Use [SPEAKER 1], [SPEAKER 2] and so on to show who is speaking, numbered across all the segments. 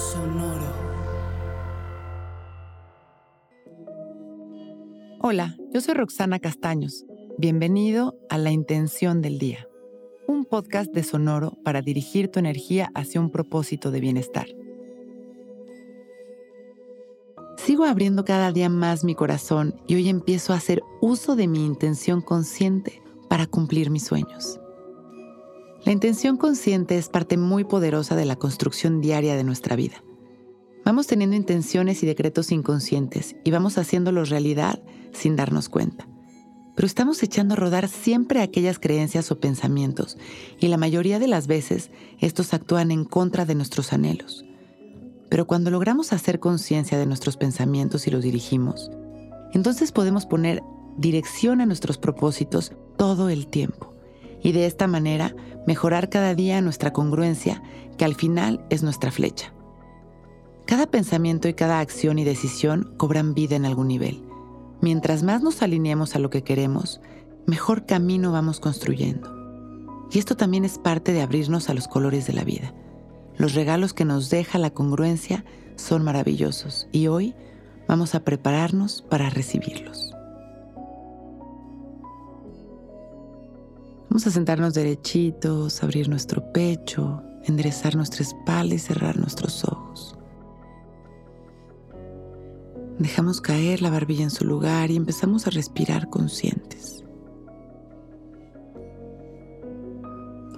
[SPEAKER 1] Sonoro.
[SPEAKER 2] Hola, yo soy Roxana Castaños. Bienvenido a La Intención del Día, un podcast de Sonoro para dirigir tu energía hacia un propósito de bienestar. Sigo abriendo cada día más mi corazón y hoy empiezo a hacer uso de mi intención consciente para cumplir mis sueños. La intención consciente es parte muy poderosa de la construcción diaria de nuestra vida. Vamos teniendo intenciones y decretos inconscientes y vamos haciéndolos realidad sin darnos cuenta. Pero estamos echando a rodar siempre aquellas creencias o pensamientos y la mayoría de las veces estos actúan en contra de nuestros anhelos. Pero cuando logramos hacer conciencia de nuestros pensamientos y los dirigimos, entonces podemos poner dirección a nuestros propósitos todo el tiempo y de esta manera mejorar cada día nuestra congruencia, que al final es nuestra flecha. Cada pensamiento y cada acción y decisión cobran vida en algún nivel. Mientras más nos alineemos a lo que queremos, mejor camino vamos construyendo. Y esto también es parte de abrirnos a los colores de la vida. Los regalos que nos deja la congruencia son maravillosos y hoy vamos a prepararnos para recibirlos. Vamos a sentarnos derechitos, abrir nuestro pecho, enderezar nuestra espalda y cerrar nuestros ojos. Dejamos caer la barbilla en su lugar y empezamos a respirar conscientes.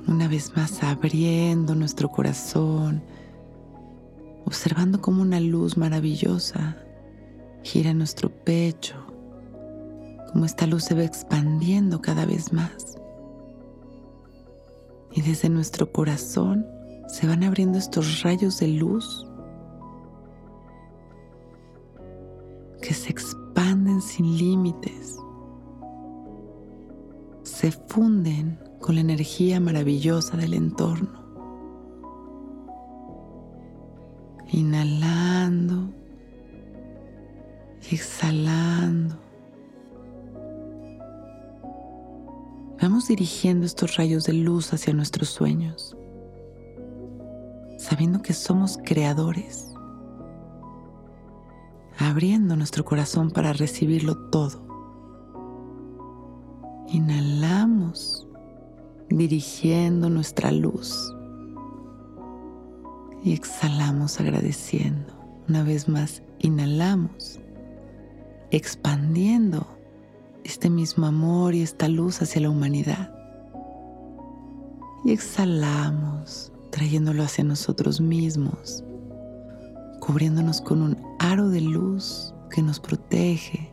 [SPEAKER 2] Una vez más abriendo nuestro corazón, observando como una luz maravillosa gira nuestro pecho, como esta luz se va expandiendo cada vez más y desde nuestro corazón se van abriendo estos rayos de luz que se expanden sin límites, se funden con la energía maravillosa del entorno. Inhalando exhalando. Vamos dirigiendo estos rayos de luz hacia nuestros sueños, sabiendo que somos creadores, abriendo nuestro corazón para recibirlo todo. Inhalamos, dirigiendo nuestra luz y exhalamos agradeciendo. Una vez más, inhalamos, expandiendo este mismo amor y esta luz hacia la humanidad. Y exhalamos, trayéndolo hacia nosotros mismos, cubriéndonos con un aro de luz que nos protege,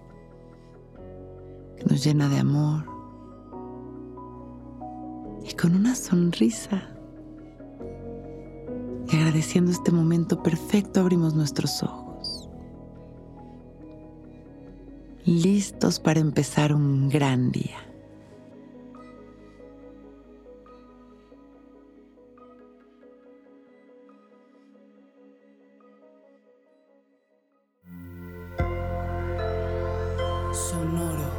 [SPEAKER 2] que nos llena de amor. Y con una sonrisa y agradeciendo este momento perfecto abrimos nuestros ojos. Listos para empezar un gran día.
[SPEAKER 1] Sonoro.